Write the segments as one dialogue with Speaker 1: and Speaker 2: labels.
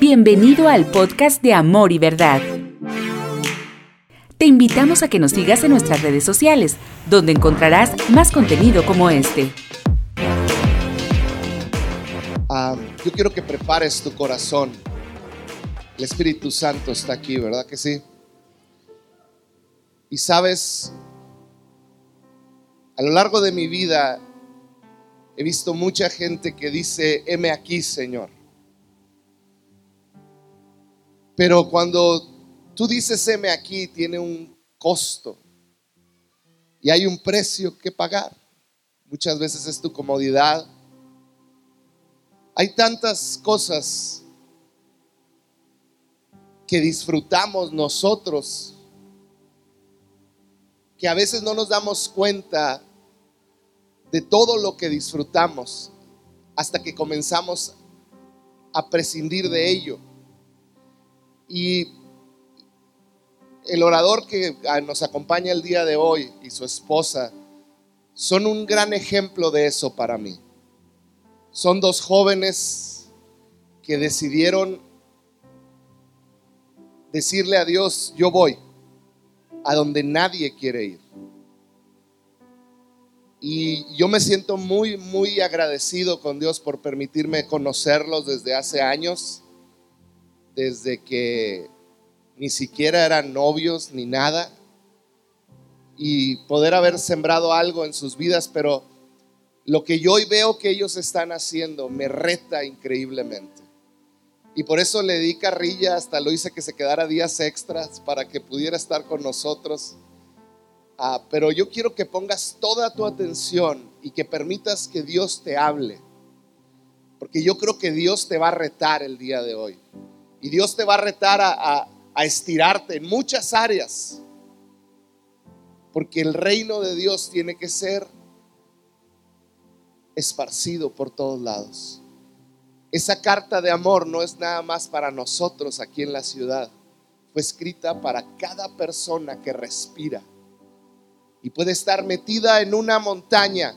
Speaker 1: Bienvenido al podcast de Amor y Verdad. Te invitamos a que nos sigas en nuestras redes sociales, donde encontrarás más contenido como este.
Speaker 2: Ah, yo quiero que prepares tu corazón. El Espíritu Santo está aquí, ¿verdad que sí? Y sabes, a lo largo de mi vida he visto mucha gente que dice, heme aquí, Señor. Pero cuando tú dices, heme aquí, tiene un costo y hay un precio que pagar. Muchas veces es tu comodidad. Hay tantas cosas que disfrutamos nosotros que a veces no nos damos cuenta de todo lo que disfrutamos hasta que comenzamos a prescindir de ello. Y el orador que nos acompaña el día de hoy y su esposa son un gran ejemplo de eso para mí. Son dos jóvenes que decidieron decirle a Dios, yo voy a donde nadie quiere ir. Y yo me siento muy, muy agradecido con Dios por permitirme conocerlos desde hace años, desde que ni siquiera eran novios ni nada, y poder haber sembrado algo en sus vidas, pero lo que yo hoy veo que ellos están haciendo me reta increíblemente. Y por eso le di carrilla, hasta lo hice que se quedara días extras para que pudiera estar con nosotros. Ah, pero yo quiero que pongas toda tu atención y que permitas que Dios te hable. Porque yo creo que Dios te va a retar el día de hoy. Y Dios te va a retar a, a estirarte en muchas áreas. Porque el reino de Dios tiene que ser esparcido por todos lados. Esa carta de amor no es nada más para nosotros aquí en la ciudad. Fue escrita para cada persona que respira y puede estar metida en una montaña.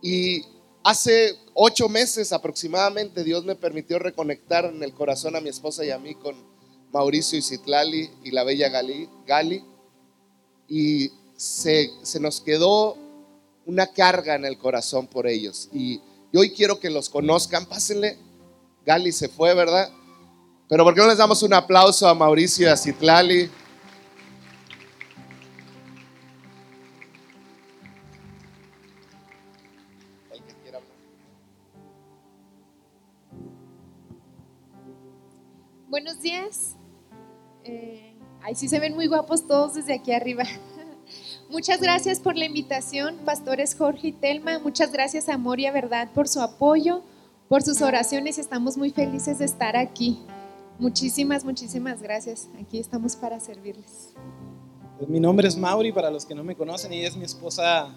Speaker 2: Y hace ocho meses aproximadamente Dios me permitió reconectar en el corazón a mi esposa y a mí con Mauricio y Citlali y la bella Gali. Y se, se nos quedó una carga en el corazón por ellos. Y y hoy quiero que los conozcan. Pásenle. Gali se fue, ¿verdad? Pero ¿por qué no les damos un aplauso a Mauricio y a Citlali?
Speaker 3: Buenos días. Eh, ahí sí se ven muy guapos todos desde aquí arriba. Muchas gracias por la invitación, pastores Jorge y Telma. Muchas gracias, y a Verdad, por su apoyo, por sus oraciones. Estamos muy felices de estar aquí. Muchísimas, muchísimas gracias. Aquí estamos para servirles.
Speaker 4: Pues mi nombre es Mauri, para los que no me conocen, ella es mi esposa,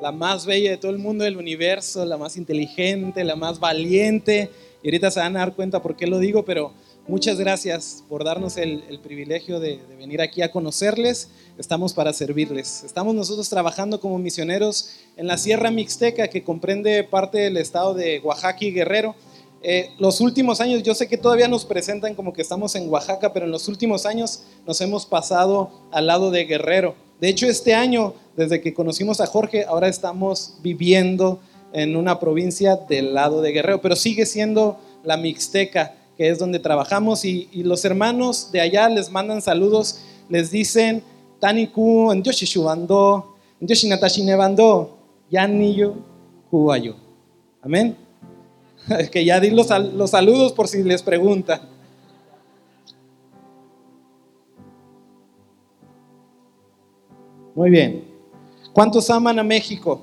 Speaker 4: la más bella de todo el mundo del universo, la más inteligente, la más valiente. Y ahorita se van a dar cuenta por qué lo digo, pero muchas gracias por darnos el, privilegio de, venir aquí a conocerles estamos para servirles. Estamos nosotros trabajando como misioneros en la Sierra Mixteca, que comprende parte del estado de Oaxaca y Guerrero. Eh, los últimos años, yo sé que todavía nos presentan como que estamos en Oaxaca, pero en los últimos años nos hemos pasado al lado de Guerrero. De hecho, este año, desde que conocimos a Jorge, ahora estamos viviendo en una provincia del lado de Guerrero, pero sigue siendo la Mixteca, que es donde trabajamos, y, los hermanos de allá les mandan saludos, les dicen taniku Dios shubando, Dios natashi nevando, yaniyo kuwayo. Amén. Que ya di los, los saludos por si les preguntan. Muy bien. ¿Cuántos aman a México?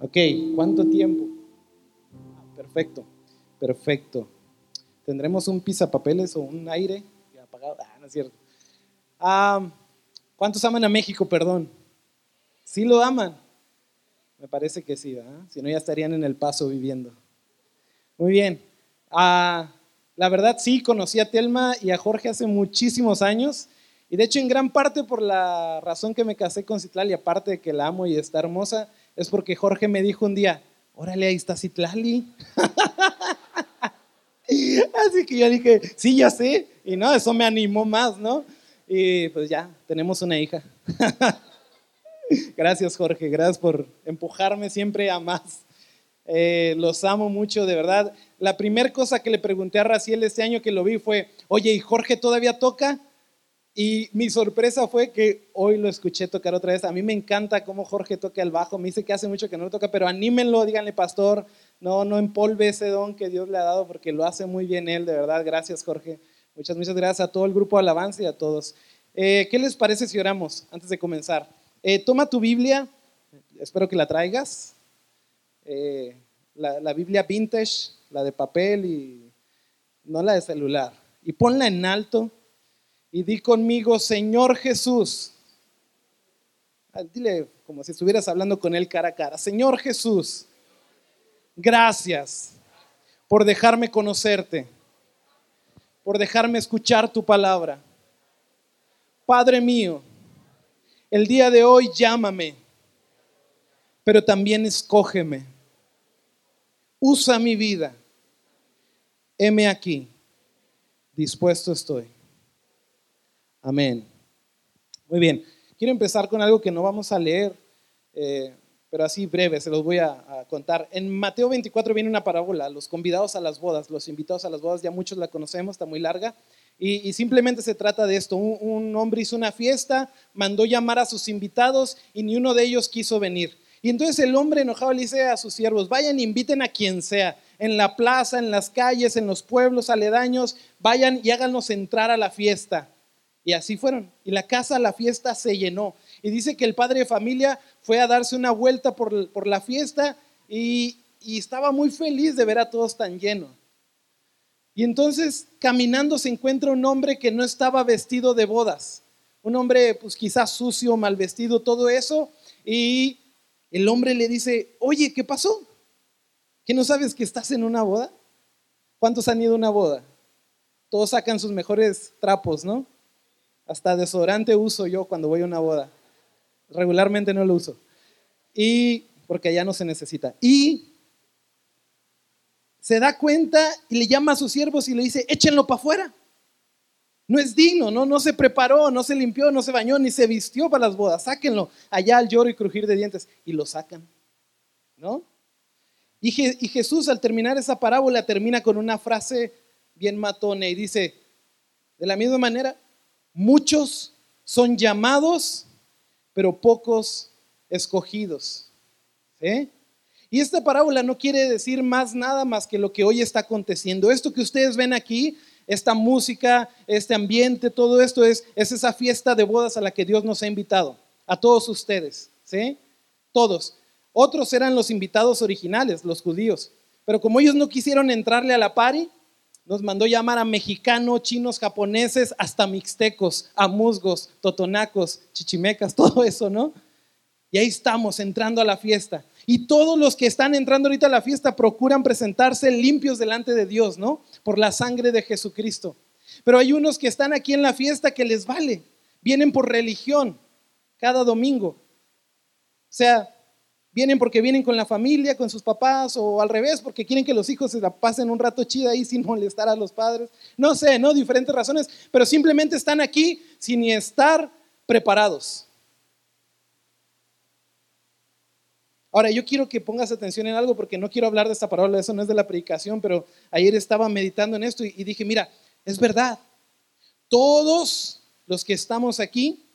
Speaker 4: Ok, ¿cuánto tiempo? Perfecto, perfecto. ¿Tendremos un papeles o un aire apagado? Ah, no es cierto. ¿Cuántos aman a México, perdón? ¿Sí lo aman? Me parece que sí. Si no, ya estarían en el paso viviendo. Muy bien. Ah, la verdad, sí, conocí a Telma y a Jorge hace muchísimos años. Y de hecho, en gran parte por la razón que me casé con Citlali, aparte de que la amo y está hermosa, es porque Jorge me dijo un día, órale, ahí está Citlali. Así que yo dije, sí, ya sé. Y no, eso me animó más, ¿no? Y pues ya, tenemos una hija. Gracias, Jorge. Gracias por empujarme siempre a más. Eh, los amo mucho, de verdad. La primera cosa que le pregunté a Raciel este año que lo vi fue, oye, ¿y Jorge todavía toca? Y mi sorpresa fue que hoy lo escuché tocar otra vez. A mí me encanta cómo Jorge toca el bajo. Me dice que hace mucho que no lo toca, pero anímenlo, díganle, pastor, no, no empolve ese don que Dios le ha dado porque lo hace muy bien él, de verdad. Gracias, Jorge. Muchas, muchas gracias a todo el grupo de alabanza y a todos. Eh, ¿Qué les parece si oramos antes de comenzar? Eh, toma tu Biblia, espero que la traigas. Eh, la, la Biblia vintage, la de papel y no la de celular. Y ponla en alto y di conmigo, Señor Jesús. Ah, dile como si estuvieras hablando con él cara a cara. Señor Jesús, gracias por dejarme conocerte, por dejarme escuchar tu palabra. Padre mío, el día de hoy llámame, pero también escógeme. Usa mi vida. Heme aquí. Dispuesto estoy. Amén. Muy bien. Quiero empezar con algo que no vamos a leer, eh, pero así breve, se los voy a, contar. En Mateo 24 viene una parábola, los convidados a las bodas, los invitados a las bodas, ya muchos la conocemos, está muy larga. Y, simplemente se trata de esto. Un, hombre hizo una fiesta, mandó llamar a sus invitados y ni uno de ellos quiso venir. Y entonces el hombre enojado le dice a sus siervos, vayan, inviten a quien sea, en la plaza, en las calles, en los pueblos aledaños, vayan y háganos entrar a la fiesta. Y así fueron. Y la casa, la fiesta se llenó. Y dice que el padre de familia fue a darse una vuelta por, la fiesta y, y, estaba muy feliz de ver a todos tan llenos. Y entonces caminando se encuentra un hombre que no estaba vestido de bodas. Un hombre pues quizás sucio, mal vestido, todo eso. Y el hombre le dice, oye, ¿qué pasó? ¿Que no sabes que estás en una boda? ¿Cuántos han ido a una boda? Todos sacan sus mejores trapos, ¿no? Hasta desodorante uso yo cuando voy a una boda. Regularmente no lo uso. Y porque allá no se necesita. Y se da cuenta y le llama a sus siervos y le dice, échenlo para afuera. No es digno, ¿no? no se preparó, no se limpió, no se bañó, ni se vistió para las bodas. Sáquenlo allá al lloro y crujir de dientes. Y lo sacan, ¿no? Y, y Jesús al terminar esa parábola termina con una frase bien matona y dice, de la misma manera, Muchos son llamados, pero pocos escogidos. Y esta parábola no quiere decir más nada más que lo que hoy está aconteciendo. Esto que ustedes ven aquí, esta música, este ambiente, todo esto es, es esa fiesta de bodas a la que Dios nos ha invitado, a todos ustedes, ¿sí? Todos. Otros eran los invitados originales, los judíos. Pero como ellos no quisieron entrarle a la pari, nos mandó llamar a mexicanos, chinos, japoneses, hasta mixtecos, a musgos, totonacos, chichimecas, todo eso, ¿no? Y ahí estamos entrando a la fiesta. Y todos los que están entrando ahorita a la fiesta procuran presentarse limpios delante de Dios, ¿no? Por la sangre de Jesucristo. Pero hay unos que están aquí en la fiesta que les vale. Vienen por religión cada domingo. O sea, Vienen porque vienen con la familia, con sus papás, o al revés, porque quieren que los hijos se la pasen un rato chida ahí sin molestar a los padres. No sé, ¿no? Diferentes razones, pero simplemente están aquí sin estar preparados. Ahora, yo quiero que pongas atención en algo porque no quiero hablar de esta palabra, eso no es de la predicación, pero ayer estaba meditando en esto y dije, mira, es verdad, todos los que estamos aquí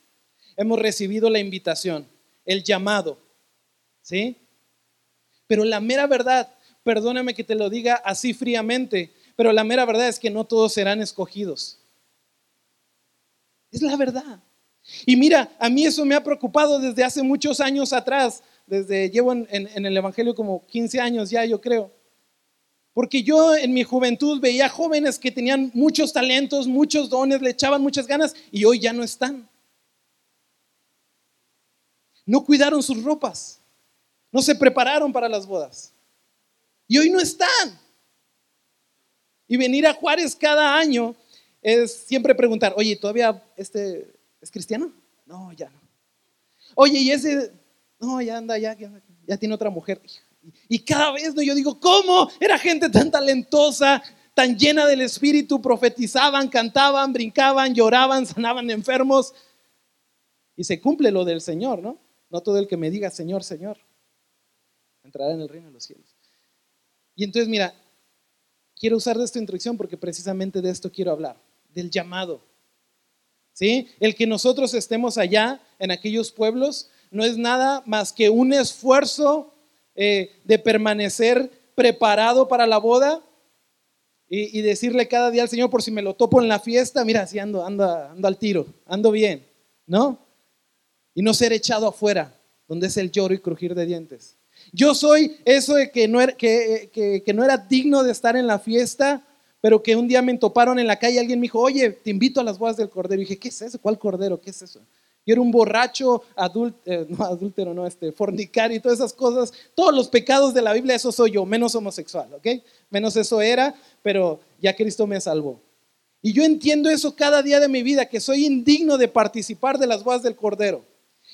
Speaker 4: hemos recibido la invitación, el llamado ¿sí? Pero la mera verdad, perdóname que te lo diga así fríamente, pero la mera verdad es que no todos serán escogidos. Es la verdad. Y mira, a mí eso me ha preocupado desde hace muchos años atrás, desde llevo en, en, el Evangelio como 15 años ya, yo creo. Porque yo en mi juventud veía jóvenes que tenían muchos talentos, muchos dones, le echaban muchas ganas y hoy ya no están. No cuidaron sus ropas. No se prepararon para las bodas. Y hoy no están. Y venir a Juárez cada año es siempre preguntar, oye, ¿todavía este es cristiano? No, ya no. Oye, y ese, no, ya anda, ya, ya, tiene otra mujer. Y cada vez no, yo digo, ¿cómo? Era gente tan talentosa, tan llena del Espíritu, profetizaban, cantaban, brincaban, lloraban, sanaban enfermos. Y se cumple lo del Señor, ¿no? No todo el que me diga Señor, Señor, entrará en el reino de los cielos. Y entonces, mira, quiero usar de esta introducción porque precisamente de esto quiero hablar, del llamado. ¿Sí? El que nosotros estemos allá en aquellos pueblos no es nada más que un esfuerzo eh, de permanecer preparado para la boda y, decirle cada día al Señor, por si me lo topo en la fiesta, mira, si ando, ando, ando al tiro, ando bien, ¿no? Y no ser echado afuera, donde es el lloro y crujir de dientes. Yo soy eso de que no, era, que, no era digno de estar en la fiesta, pero que un día me toparon en la calle y alguien me dijo, oye, te invito a las bodas del cordero. Y dije, ¿qué es eso? ¿Cuál cordero? ¿Qué es eso? Yo era un borracho, eh, no adúltero, no, este, fornicario y todas esas cosas. Todos los pecados de la Biblia, eso soy yo, menos homosexual, ¿ok? Menos eso era, pero ya Cristo me salvó. Y yo entiendo eso cada día de mi vida, que soy indigno de participar de las bodas del cordero.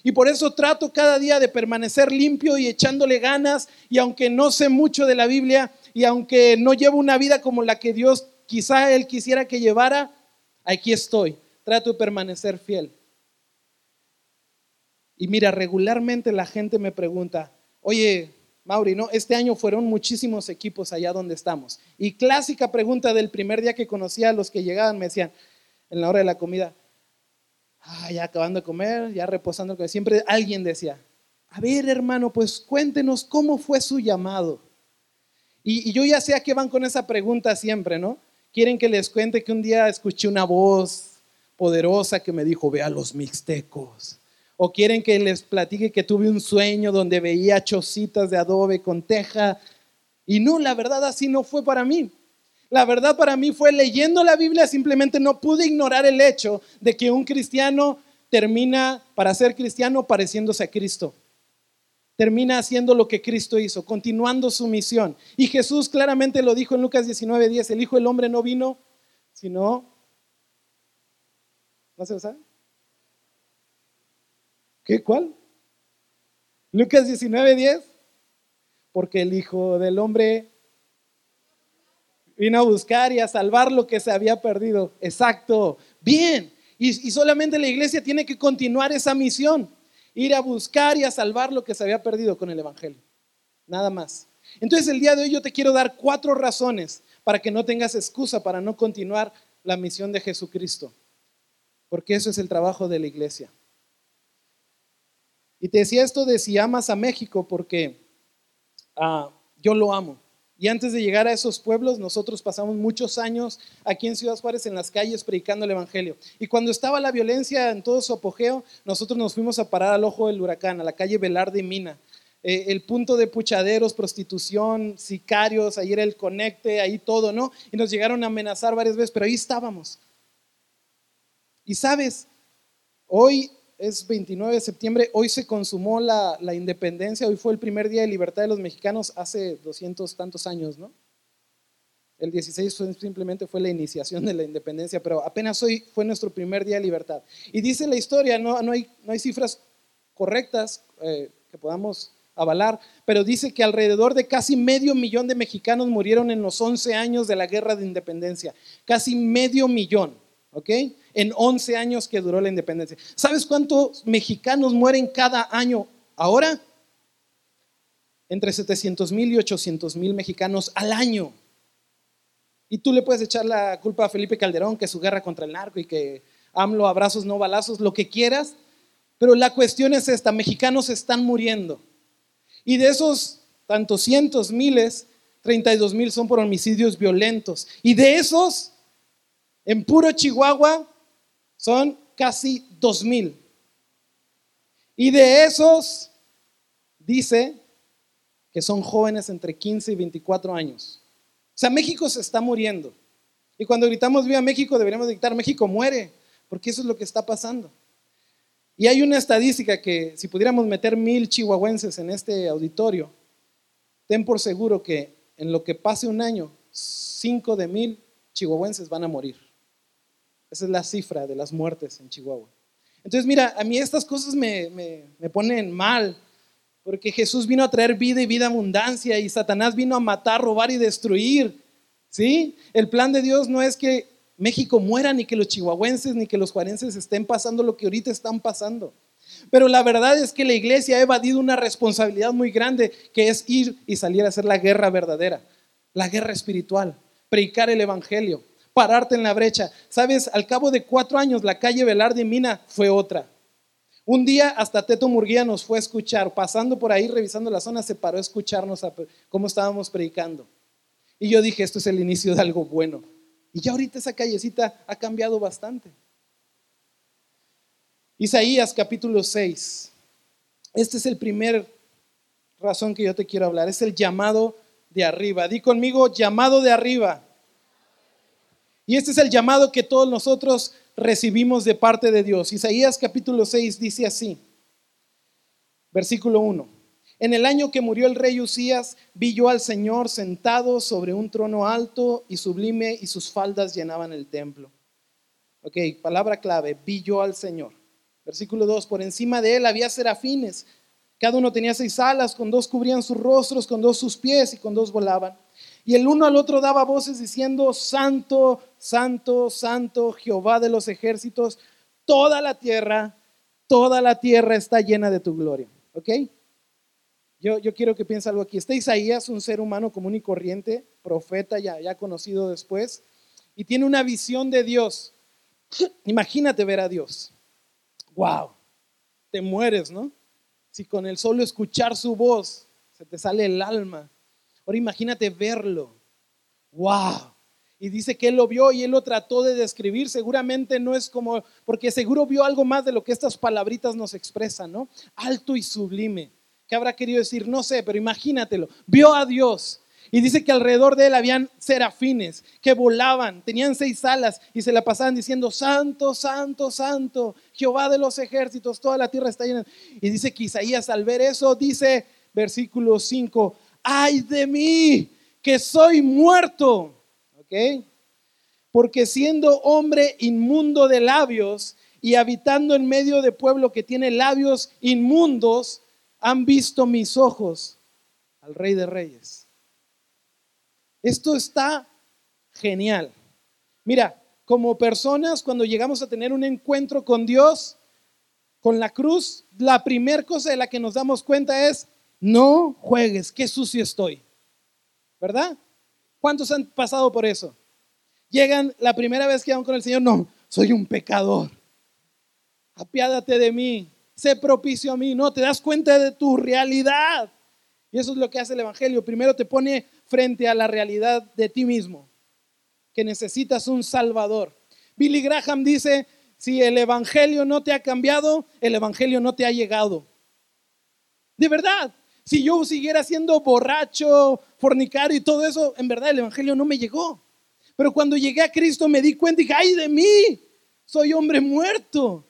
Speaker 4: Y por eso trato cada día de permanecer limpio y echándole ganas. Y aunque no sé mucho de la Biblia y aunque no llevo una vida como la que Dios quizá Él quisiera que llevara, aquí estoy. Trato de permanecer fiel. Y mira, regularmente la gente me pregunta, oye, Mauri, ¿no? Este año fueron muchísimos equipos allá donde estamos. Y clásica pregunta del primer día que conocía a los que llegaban, me decían, en la hora de la comida, ah, ya acabando de comer, ya reposando, siempre alguien decía, a ver hermano, pues cuéntenos cómo fue su llamado. Y, yo ya sé a qué van con esa pregunta siempre, ¿no? Quieren que les cuente que un día escuché una voz poderosa que me dijo, ve a los mixtecos. O quieren que les platique que tuve un sueño donde veía chocitas de adobe con teja. Y no, la verdad así no fue para mí. La verdad para mí fue leyendo la Biblia, simplemente no pude ignorar el hecho de que un cristiano termina, para ser cristiano, pareciéndose a Cristo. Termina haciendo lo que Cristo hizo, continuando su misión. Y Jesús claramente lo dijo en Lucas 19:10, el Hijo del Hombre no vino, sino... ¿No se lo sabe? ¿Qué? ¿Cuál? Lucas 19:10. Porque el Hijo del Hombre Vino a buscar y a salvar lo que se había perdido. Exacto. Bien. Y, solamente la iglesia tiene que continuar esa misión. Ir a buscar y a salvar lo que se había perdido con el Evangelio. Nada más. Entonces el día de hoy yo te quiero dar cuatro razones para que no tengas excusa para no continuar la misión de Jesucristo. Porque eso es el trabajo de la iglesia. Y te decía esto de si amas a México porque ah, yo lo amo. Y antes de llegar a esos pueblos, nosotros pasamos muchos años aquí en Ciudad Juárez en las calles predicando el Evangelio. Y cuando estaba la violencia en todo su apogeo, nosotros nos fuimos a parar al ojo del huracán, a la calle Velarde y Mina. Eh, el punto de puchaderos, prostitución, sicarios, ahí era el conecte, ahí todo, ¿no? Y nos llegaron a amenazar varias veces, pero ahí estábamos. Y sabes, hoy es 29 de septiembre, hoy se consumó la, independencia, hoy fue el primer día de libertad de los mexicanos hace 200 tantos años, ¿no? El 16 simplemente fue la iniciación de la independencia, pero apenas hoy fue nuestro primer día de libertad. Y dice la historia, no, no, hay, no hay cifras correctas eh, que podamos avalar, pero dice que alrededor de casi medio millón de mexicanos murieron en los 11 años de la guerra de independencia. Casi medio millón, ¿ok? En 11 años que duró la independencia. ¿Sabes cuántos mexicanos mueren cada año ahora? Entre 700 mil y 800 mil mexicanos al año. Y tú le puedes echar la culpa a Felipe Calderón, que su guerra contra el narco y que AMLO, abrazos, no balazos, lo que quieras. Pero la cuestión es esta, mexicanos están muriendo. Y de esos tantos cientos, miles, 32 mil son por homicidios violentos. Y de esos, en puro Chihuahua, son casi dos mil. Y de esos, dice que son jóvenes entre 15 y 24 años. O sea, México se está muriendo. Y cuando gritamos Viva México, deberíamos gritar México muere, porque eso es lo que está pasando. Y hay una estadística que si pudiéramos meter mil chihuahuenses en este auditorio, ten por seguro que en lo que pase un año, cinco de mil chihuahuenses van a morir. Esa es la cifra de las muertes en Chihuahua. Entonces, mira, a mí estas cosas me, me, ponen mal, porque Jesús vino a traer vida y vida abundancia y Satanás vino a matar, robar y destruir. ¿Sí? El plan de Dios no es que México muera, ni que los chihuahuenses, ni que los juarenses estén pasando lo que ahorita están pasando. Pero la verdad es que la iglesia ha evadido una responsabilidad muy grande, que es ir y salir a hacer la guerra verdadera, la guerra espiritual, predicar el evangelio, pararte en la brecha. Sabes, al cabo de cuatro años la calle Velarde y Mina fue otra. Un día hasta Teto Murguía nos fue a escuchar, pasando por ahí, revisando la zona, se paró a escucharnos cómo estábamos predicando. Y yo dije, esto es el inicio de algo bueno. Y ya ahorita esa callecita ha cambiado bastante. Isaías capítulo 6. Este es el primer razón que yo te quiero hablar. Es el llamado de arriba. Di conmigo, llamado de arriba. Y este es el llamado que todos nosotros recibimos de parte de Dios. Isaías capítulo 6 dice así, versículo 1. En el año que murió el rey Usías, vi yo al Señor sentado sobre un trono alto y sublime y sus faldas llenaban el templo. Ok, palabra clave, vi yo al Señor. Versículo 2, por encima de él había serafines. Cada uno tenía seis alas, con dos cubrían sus rostros, con dos sus pies y con dos volaban. Y el uno al otro daba voces diciendo, Santo, Santo, Santo, Jehová de los ejércitos, toda la tierra, toda la tierra está llena de tu gloria. ¿Ok? Yo, yo quiero que piense algo aquí. Está Isaías, un ser humano común y corriente, profeta ya, ya conocido después, y tiene una visión de Dios. Imagínate ver a Dios. ¡Wow! Te mueres, ¿no? Si con el solo escuchar su voz se te sale el alma. Ahora imagínate verlo. ¡Wow! Y dice que él lo vio y él lo trató de describir. Seguramente no es como, porque seguro vio algo más de lo que estas palabritas nos expresan, ¿no? Alto y sublime. ¿Qué habrá querido decir? No sé, pero imagínatelo. Vio a Dios. Y dice que alrededor de él habían serafines que volaban, tenían seis alas y se la pasaban diciendo, Santo, Santo, Santo, Jehová de los ejércitos, toda la tierra está llena. Y dice que Isaías al ver eso dice, versículo 5, ay de mí, que soy muerto. ¿Ok? Porque siendo hombre inmundo de labios y habitando en medio de pueblo que tiene labios inmundos, han visto mis ojos al Rey de Reyes. Esto está genial. Mira, como personas, cuando llegamos a tener un encuentro con Dios, con la cruz, la primera cosa de la que nos damos cuenta es, no juegues, qué sucio estoy. ¿Verdad? ¿Cuántos han pasado por eso? Llegan la primera vez que van con el Señor, no, soy un pecador. Apiádate de mí, sé propicio a mí. No, te das cuenta de tu realidad. Y eso es lo que hace el Evangelio. Primero te pone frente a la realidad de ti mismo, que necesitas un Salvador. Billy Graham dice, si el Evangelio no te ha cambiado, el Evangelio no te ha llegado. De verdad, si yo siguiera siendo borracho, fornicario y todo eso, en verdad el Evangelio no me llegó. Pero cuando llegué a Cristo me di cuenta y dije, ay de mí, soy hombre muerto.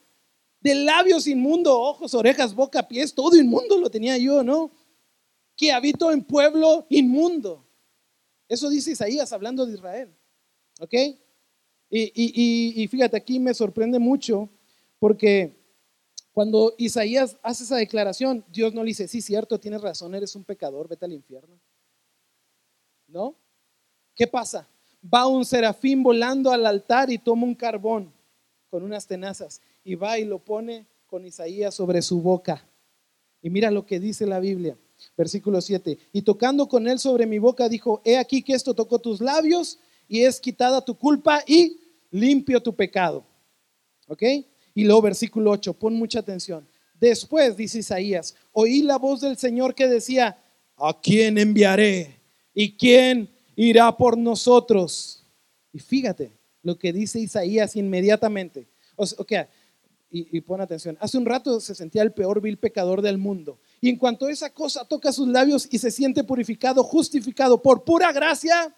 Speaker 4: De labios inmundo, ojos, orejas, boca, pies, todo inmundo lo tenía yo, ¿no? Que habito en pueblo inmundo. Eso dice Isaías hablando de Israel. ¿Ok? Y, y fíjate, aquí me sorprende mucho porque cuando Isaías hace esa declaración, Dios no le dice, sí, cierto, tienes razón, eres un pecador, vete al infierno. ¿No? ¿Qué pasa? Va un serafín volando al altar y toma un carbón con unas tenazas y va y lo pone con Isaías sobre su boca. Y mira lo que dice la Biblia, versículo 7. Y tocando con él sobre mi boca, dijo, he aquí que esto tocó tus labios y es quitada tu culpa y limpio tu pecado. ¿Ok? Y luego versículo 8, pon mucha atención. Después, dice Isaías, oí la voz del Señor que decía, ¿a quién enviaré? ¿Y quién irá por nosotros? Y fíjate lo que dice Isaías inmediatamente. O sea, y, pon atención, hace un rato se sentía el peor vil pecador del mundo. Y en cuanto esa cosa toca sus labios y se siente purificado, justificado por pura gracia,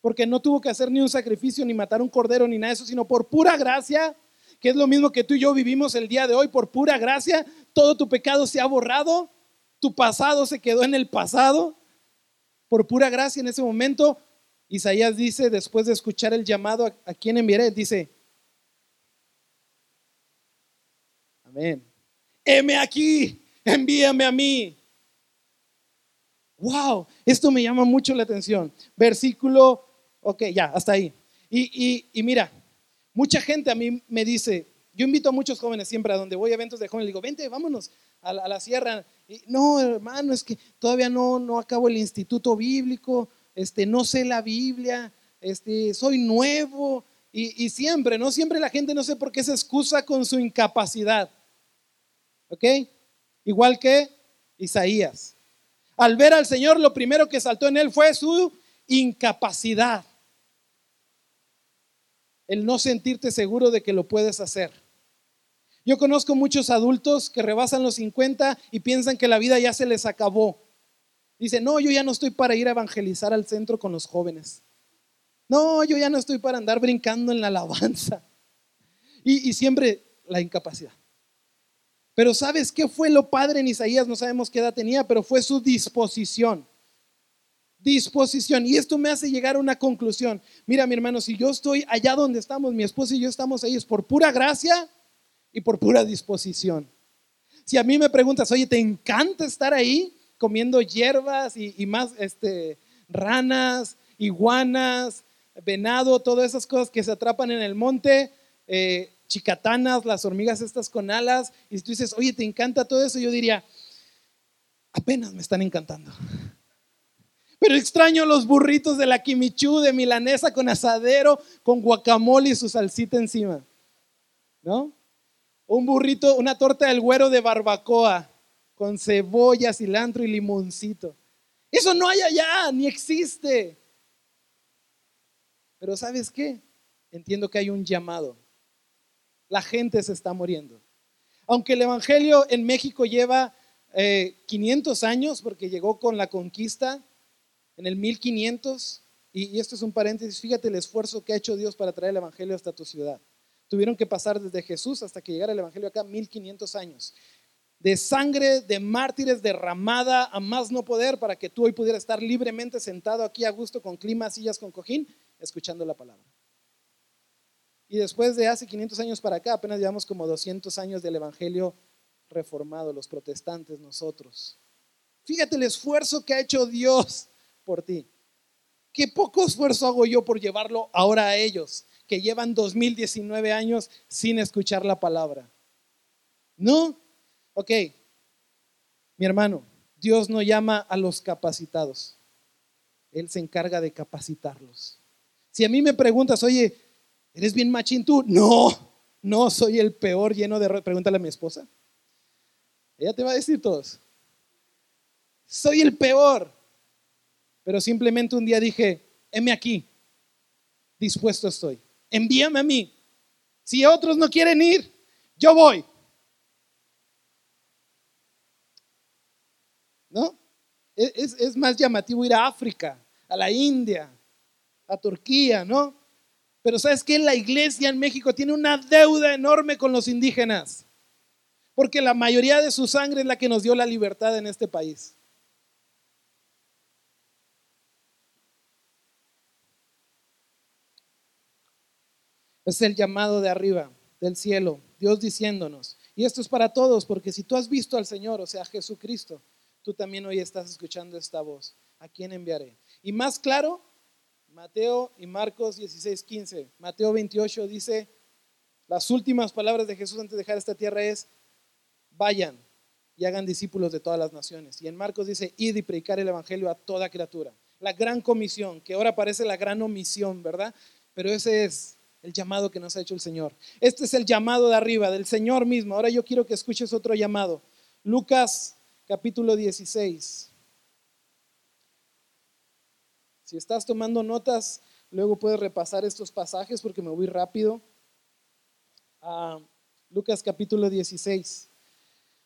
Speaker 4: porque no tuvo que hacer ni un sacrificio, ni matar un cordero, ni nada de eso, sino por pura gracia, que es lo mismo que tú y yo vivimos el día de hoy por pura gracia, todo tu pecado se ha borrado, tu pasado se quedó en el pasado, por pura gracia en ese momento. Isaías dice, después de escuchar el llamado a, a quien enviaré, dice, amén, heme aquí, envíame a mí. Wow, esto me llama mucho la atención. Versículo Ok, ya, hasta ahí. Y, y, mira, mucha gente a mí me dice, yo invito a muchos jóvenes siempre a donde voy a eventos de jóvenes, digo, vente, vámonos a la, sierra. Y, no, hermano, es que todavía no, no acabo el instituto bíblico, este, no sé la Biblia, este, soy nuevo. Y, y siempre, ¿no? Siempre la gente no sé por qué se excusa con su incapacidad. ¿Ok? Igual que Isaías. Al ver al Señor, lo primero que saltó en él fue su incapacidad. El no sentirte seguro de que lo puedes hacer. Yo conozco muchos adultos que rebasan los 50 y piensan que la vida ya se les acabó. Dicen, no, yo ya no estoy para ir a evangelizar al centro con los jóvenes. No, yo ya no estoy para andar brincando en la alabanza. Y, y siempre la incapacidad. Pero ¿sabes qué fue lo padre en Isaías? No sabemos qué edad tenía, pero fue su disposición. Disposición. Y esto me hace llegar a una conclusión. Mira, mi hermano, si yo estoy allá donde estamos, mi esposa y yo estamos ahí, es por pura gracia y por pura disposición. Si a mí me preguntas, oye, ¿te encanta estar ahí comiendo hierbas y, más este, ranas, iguanas, venado, todas esas cosas que se atrapan en el monte? Eh, chicatanas, las hormigas estas con alas, y tú dices, oye, ¿te encanta todo eso? Yo diría, apenas me están encantando. Pero extraño los burritos de la quimichú, de milanesa con asadero, con guacamole y su salsita encima. ¿No? Un burrito, una torta del güero de barbacoa, con cebolla, cilantro y limoncito. Eso no hay allá, ni existe. Pero ¿sabes qué? Entiendo que hay un llamado la gente se está muriendo. Aunque el Evangelio en México lleva 500 eh, años, porque llegó con la conquista en el 1500, y, y esto es un paréntesis, fíjate el esfuerzo que ha hecho Dios para traer el Evangelio hasta tu ciudad. Tuvieron que pasar desde Jesús hasta que llegara el Evangelio acá 1500 años. De sangre de mártires derramada a más no poder para que tú hoy pudieras estar libremente sentado aquí a gusto con clima, sillas con cojín, escuchando la palabra. Y después de hace 500 años para acá, apenas llevamos como 200 años del Evangelio reformado, los protestantes, nosotros. Fíjate el esfuerzo que ha hecho Dios por ti. Qué poco esfuerzo hago yo por llevarlo ahora a ellos, que llevan 2019 años sin escuchar la palabra. ¿No? Ok, mi hermano, Dios no llama a los capacitados. Él se encarga de capacitarlos. Si a mí me preguntas, oye, ¿Eres bien machín tú? No, no, soy el peor lleno de... Pregúntale a mi esposa. Ella te va a decir todos. Soy el peor. Pero simplemente un día dije, heme aquí. Dispuesto estoy. Envíame a mí. Si otros no quieren ir, yo voy. ¿No? Es, es más llamativo ir a África, a la India, a Turquía, ¿no? Pero ¿sabes qué? La iglesia en México tiene una deuda enorme con los indígenas. Porque la mayoría de su sangre es la que nos dio la libertad en este país. Es el llamado de arriba, del cielo, Dios diciéndonos. Y esto es para todos, porque si tú has visto al Señor, o sea, Jesucristo, tú también hoy estás escuchando esta voz. ¿A quién enviaré? Y más claro, Mateo y Marcos 16, 15. Mateo 28 dice, las últimas palabras de Jesús antes de dejar esta tierra es, vayan y hagan discípulos de todas las naciones. Y en Marcos dice, id y predicar el Evangelio a toda criatura. La gran comisión, que ahora parece la gran omisión, ¿verdad? Pero ese es el llamado que nos ha hecho el Señor. Este es el llamado de arriba, del Señor mismo. Ahora yo quiero que escuches otro llamado. Lucas capítulo 16. Si estás tomando notas, luego puedes repasar estos pasajes porque me voy rápido. A Lucas capítulo 16,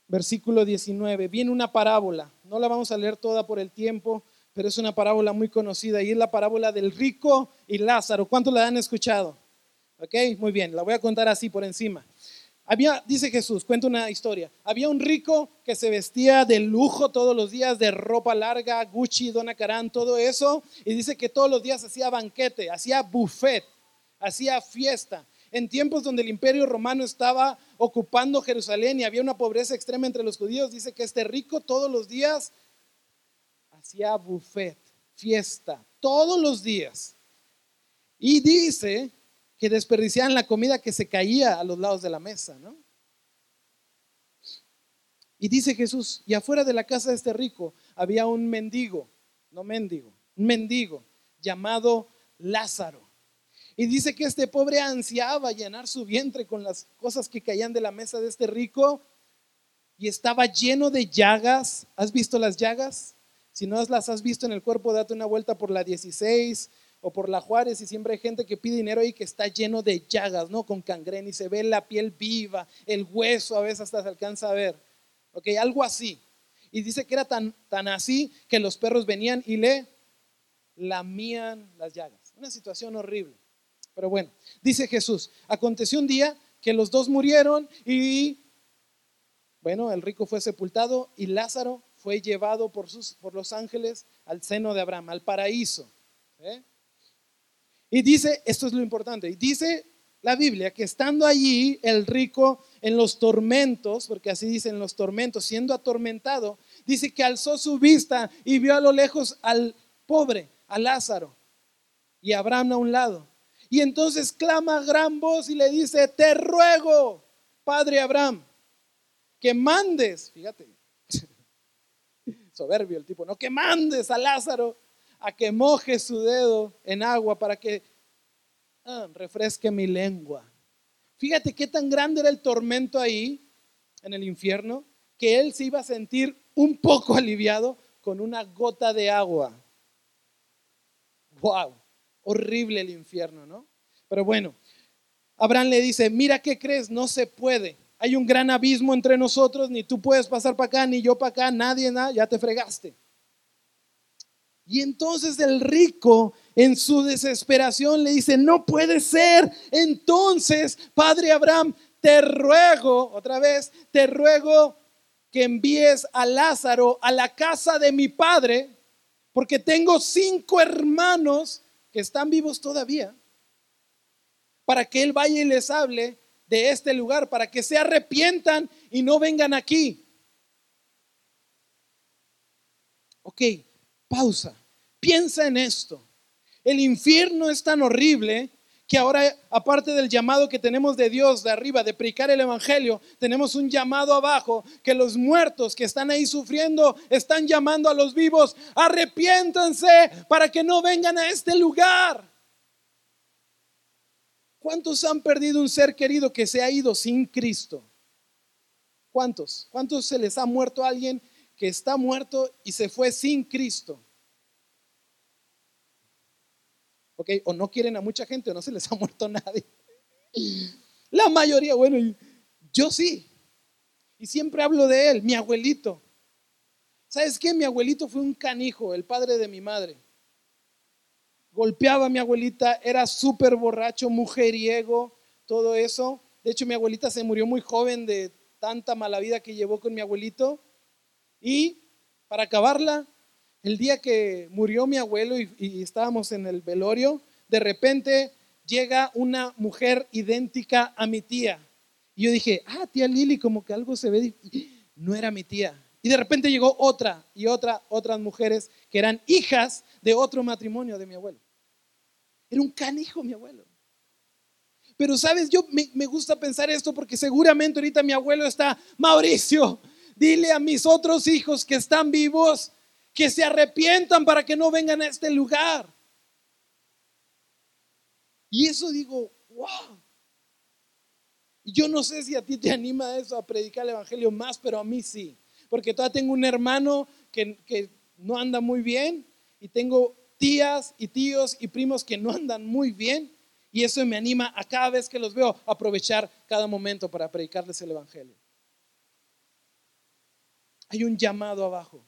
Speaker 4: versículo 19. Viene una parábola, no la vamos a leer toda por el tiempo, pero es una parábola muy conocida y es la parábola del rico y Lázaro. ¿Cuántos la han escuchado? Ok, muy bien, la voy a contar así por encima. Había, dice Jesús, cuenta una historia. Había un rico que se vestía de lujo todos los días, de ropa larga, Gucci, Dona Karan, todo eso. Y dice que todos los días hacía banquete, hacía buffet, hacía fiesta. En tiempos donde el imperio romano estaba ocupando Jerusalén y había una pobreza extrema entre los judíos, dice que este rico todos los días hacía buffet, fiesta, todos los días. Y dice que desperdiciaban la comida que se caía a los lados de la mesa, ¿no? Y dice Jesús, y afuera de la casa de este rico había un mendigo, no mendigo, un mendigo llamado Lázaro. Y dice que este pobre ansiaba llenar su vientre con las cosas que caían de la mesa de este rico y estaba lleno de llagas. ¿Has visto las llagas? Si no las has visto en el cuerpo, date una vuelta por la 16 o por la Juárez y siempre hay gente que pide dinero y que está lleno de llagas, ¿no? Con cangrena y se ve la piel viva, el hueso a veces hasta se alcanza a ver. Ok, algo así. Y dice que era tan, tan así que los perros venían y le lamían las llagas. Una situación horrible. Pero bueno, dice Jesús, aconteció un día que los dos murieron y, bueno, el rico fue sepultado y Lázaro fue llevado por, sus, por los ángeles al seno de Abraham, al paraíso. ¿eh? Y dice, esto es lo importante, y dice la Biblia que estando allí el rico en los tormentos, porque así dicen los tormentos, siendo atormentado, dice que alzó su vista y vio a lo lejos al pobre, a Lázaro, y a Abraham a un lado. Y entonces clama a gran voz y le dice, te ruego, Padre Abraham, que mandes, fíjate, soberbio el tipo, no, que mandes a Lázaro a que moje su dedo en agua para que ah, refresque mi lengua. Fíjate qué tan grande era el tormento ahí en el infierno, que él se iba a sentir un poco aliviado con una gota de agua. Wow, horrible el infierno, ¿no? Pero bueno, Abraham le dice, mira qué crees, no se puede. Hay un gran abismo entre nosotros, ni tú puedes pasar para acá, ni yo para acá, nadie, nada, ya te fregaste. Y entonces el rico en su desesperación le dice, no puede ser. Entonces, Padre Abraham, te ruego, otra vez, te ruego que envíes a Lázaro a la casa de mi padre porque tengo cinco hermanos que están vivos todavía, para que Él vaya y les hable de este lugar, para que se arrepientan y no vengan aquí. Ok, pausa, piensa en esto. El infierno es tan horrible que ahora, aparte del llamado que tenemos de Dios de arriba, de predicar el Evangelio, tenemos un llamado abajo, que los muertos que están ahí sufriendo están llamando a los vivos, arrepiéntanse para que no vengan a este lugar. ¿Cuántos han perdido un ser querido que se ha ido sin Cristo? ¿Cuántos? ¿Cuántos se les ha muerto alguien que está muerto y se fue sin Cristo? O no quieren a mucha gente o no se les ha muerto nadie. La mayoría, bueno, yo sí. Y siempre hablo de él, mi abuelito. ¿Sabes qué? Mi abuelito fue un canijo, el padre de mi madre. Golpeaba a mi abuelita, era súper borracho, mujeriego, todo eso. De hecho, mi abuelita se murió muy joven de tanta mala vida que llevó con mi abuelito. Y para acabarla, el día que murió mi abuelo y, estábamos en el velorio, de repente llega una mujer idéntica a mi tía. Y yo dije, ah, tía Lili, como que algo se ve. No era mi tía. Y de repente llegó otra y otra, otras mujeres que eran hijas de otro matrimonio de mi abuelo. Era un canijo mi abuelo. Pero sabes, yo me, me gusta pensar esto porque seguramente ahorita mi abuelo está, Mauricio, dile a mis otros hijos que están vivos que se arrepientan para que no vengan a este lugar. Y eso digo, wow. Y yo no sé si a ti te anima eso a predicar el Evangelio más, pero a mí sí. Porque todavía tengo un hermano que, que no anda muy bien y tengo tías y tíos y primos que no andan muy bien. Y eso me anima a cada vez que los veo aprovechar cada momento para predicarles el Evangelio. Hay un llamado abajo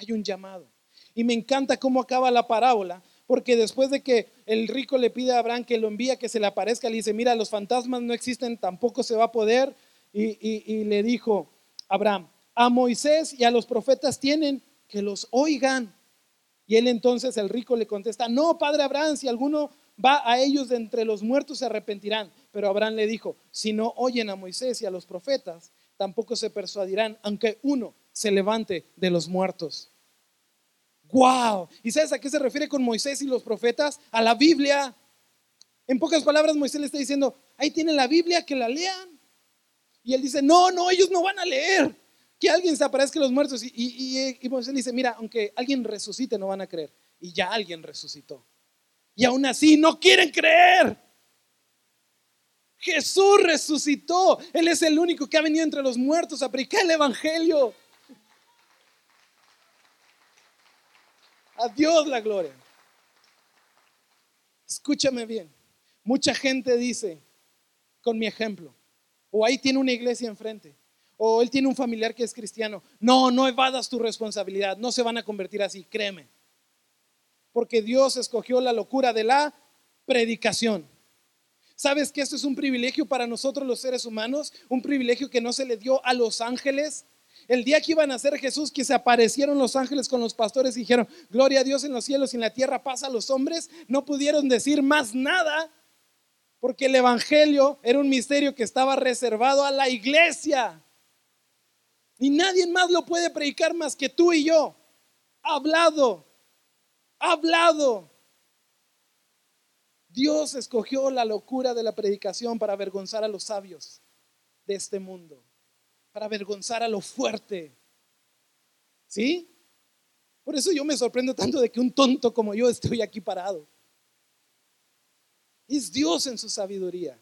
Speaker 4: hay un llamado. Y me encanta cómo acaba la parábola, porque después de que el rico le pide a Abraham que lo envíe, que se le aparezca, le dice, mira, los fantasmas no existen, tampoco se va a poder. Y, le dijo, Abraham, a Moisés y a los profetas tienen que los oigan. Y él entonces, el rico le contesta, no, padre Abraham, si alguno va a ellos de entre los muertos se arrepentirán. Pero Abraham le dijo, si no oyen a Moisés y a los profetas, tampoco se persuadirán, aunque uno se levante de los muertos. ¡Wow! ¿Y sabes a qué se refiere con Moisés y los profetas? A la Biblia. En pocas palabras, Moisés le está diciendo, ahí tienen la Biblia, que la lean. Y él dice, no, no, ellos no van a leer. Que alguien se aparezca a los muertos. Y, Moisés dice, mira, aunque alguien resucite, no van a creer. Y ya alguien resucitó. Y aún así no quieren creer. Jesús resucitó. Él es el único que ha venido entre los muertos a predicar el Evangelio. A Dios la gloria. Escúchame bien. Mucha gente dice, con mi ejemplo, o ahí tiene una iglesia enfrente, o él tiene un familiar que es cristiano. No, no evadas tu responsabilidad, no se van a convertir así, créeme. Porque Dios escogió la locura de la predicación. ¿Sabes que esto es un privilegio para nosotros los seres humanos? Un privilegio que no se le dio a los ángeles. El día que iban a ser Jesús, que se aparecieron los ángeles con los pastores y dijeron, gloria a Dios en los cielos y en la tierra, pasa a los hombres, no pudieron decir más nada porque el Evangelio era un misterio que estaba reservado a la iglesia. Y nadie más lo puede predicar más que tú y yo. Hablado, hablado. Dios escogió la locura de la predicación para avergonzar a los sabios de este mundo, para avergonzar a lo fuerte. ¿Sí? Por eso yo me sorprendo tanto de que un tonto como yo estoy aquí parado. Es Dios en su sabiduría.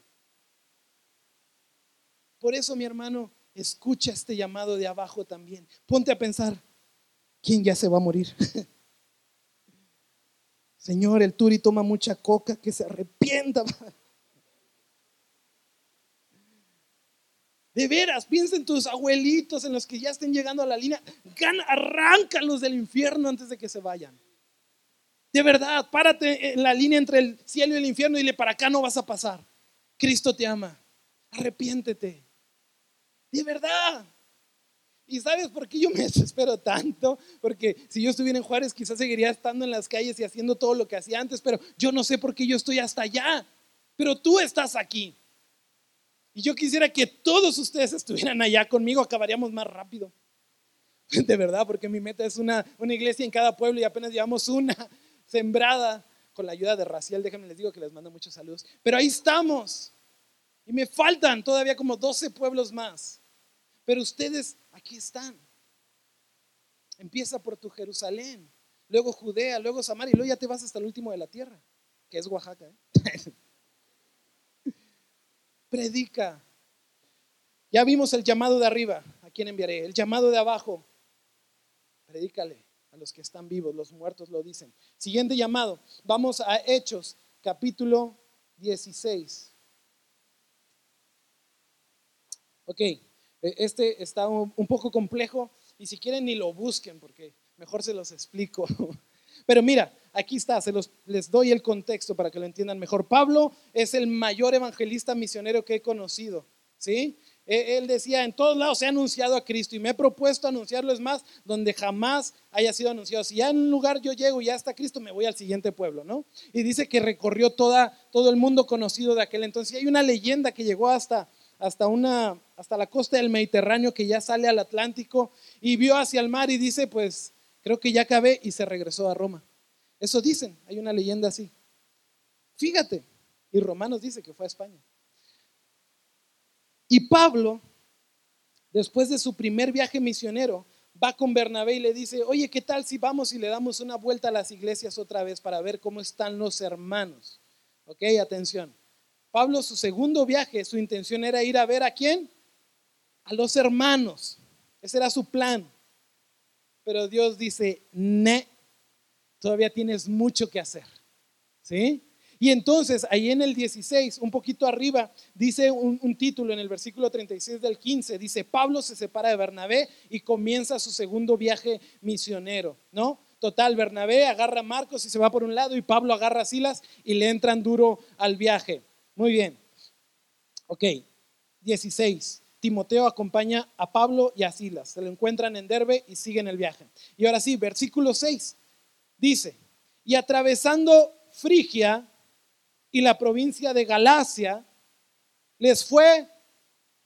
Speaker 4: Por eso, mi hermano, escucha este llamado de abajo también. Ponte a pensar, ¿quién ya se va a morir? Señor, el Turi toma mucha coca, que se arrepienta. De veras, piensa en tus abuelitos, en los que ya estén llegando a la línea. Gana, arráncalos del infierno antes de que se vayan. De verdad, párate en la línea entre el cielo y el infierno y dile, para acá no vas a pasar. Cristo te ama. Arrepiéntete. De verdad. ¿Y sabes por qué yo me desespero tanto? Porque si yo estuviera en Juárez, quizás seguiría estando en las calles y haciendo todo lo que hacía antes, pero yo no sé por qué yo estoy hasta allá. Pero tú estás aquí. Y yo quisiera que todos ustedes estuvieran allá conmigo, acabaríamos más rápido. De verdad, porque mi meta es una, una iglesia en cada pueblo y apenas llevamos una sembrada con la ayuda de Raciel. Déjenme les digo que les mando muchos saludos. Pero ahí estamos. Y me faltan todavía como 12 pueblos más. Pero ustedes aquí están. Empieza por tu Jerusalén, luego Judea, luego Samaria y luego ya te vas hasta el último de la tierra, que es Oaxaca. ¿eh? Predica. Ya vimos el llamado de arriba, ¿a quién enviaré? El llamado de abajo, predícale a los que están vivos, los muertos lo dicen. Siguiente llamado, vamos a Hechos, capítulo 16. Ok, e, este está un poco complejo y si quieren ni lo busquen porque mejor se los explico. Pero mira, aquí está, se los, les doy el contexto para que lo entiendan mejor. Pablo es el mayor evangelista misionero que he conocido, ¿sí? Él decía, en todos lados se ha anunciado a Cristo y me he propuesto anunciarlo, es más, donde jamás haya sido anunciado. Si ya en un lugar yo llego y ya está Cristo, me voy al siguiente pueblo, ¿no? Y dice que recorrió toda, todo el mundo conocido de aquel entonces. Y hay una leyenda que llegó hasta, hasta, una, hasta la costa del Mediterráneo, que ya sale al Atlántico y vio hacia el mar y dice, pues creo que ya acabé y se regresó a Roma. Eso dicen, hay una leyenda así. Fíjate, y Romanos dice que fue a España. Y Pablo, después de su primer viaje misionero, va con Bernabé y le dice, oye, ¿qué tal si vamos y le damos una vuelta a las iglesias otra vez para ver cómo están los hermanos? Ok, atención. Pablo, su segundo viaje, su intención era ir a ver a quién? A los hermanos. Ese era su plan. Pero Dios dice, ne, todavía tienes mucho que hacer. ¿Sí? Y entonces, ahí en el 16, un poquito arriba, dice un, título en el versículo 36 del 15, dice, Pablo se separa de Bernabé y comienza su segundo viaje misionero, ¿no? Total, Bernabé agarra a Marcos y se va por un lado y Pablo agarra a Silas y le entran duro al viaje. Muy bien. Ok, 16. Timoteo acompaña a Pablo y a Silas. Se lo encuentran en Derbe y siguen el viaje. Y ahora sí, versículo 6 dice, y atravesando Frigia, y la provincia de Galacia, les fue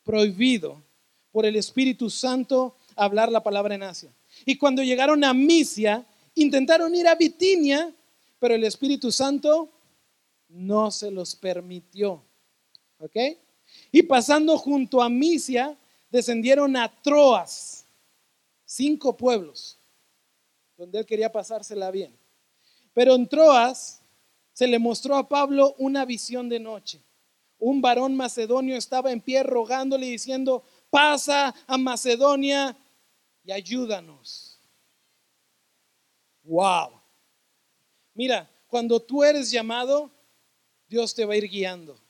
Speaker 4: prohibido por el Espíritu Santo hablar la palabra en Asia. Y cuando llegaron a Misia, intentaron ir a Bitinia, pero el Espíritu Santo no se los permitió. ¿Ok? Y pasando junto a Misia, descendieron a Troas, cinco pueblos, donde él quería pasársela bien. Pero en Troas se le mostró a Pablo una visión de noche. Un varón macedonio estaba en pie rogándole diciendo, pasa a Macedonia y ayúdanos. Wow. Mira, cuando tú eres llamado, Dios te va a ir guiando.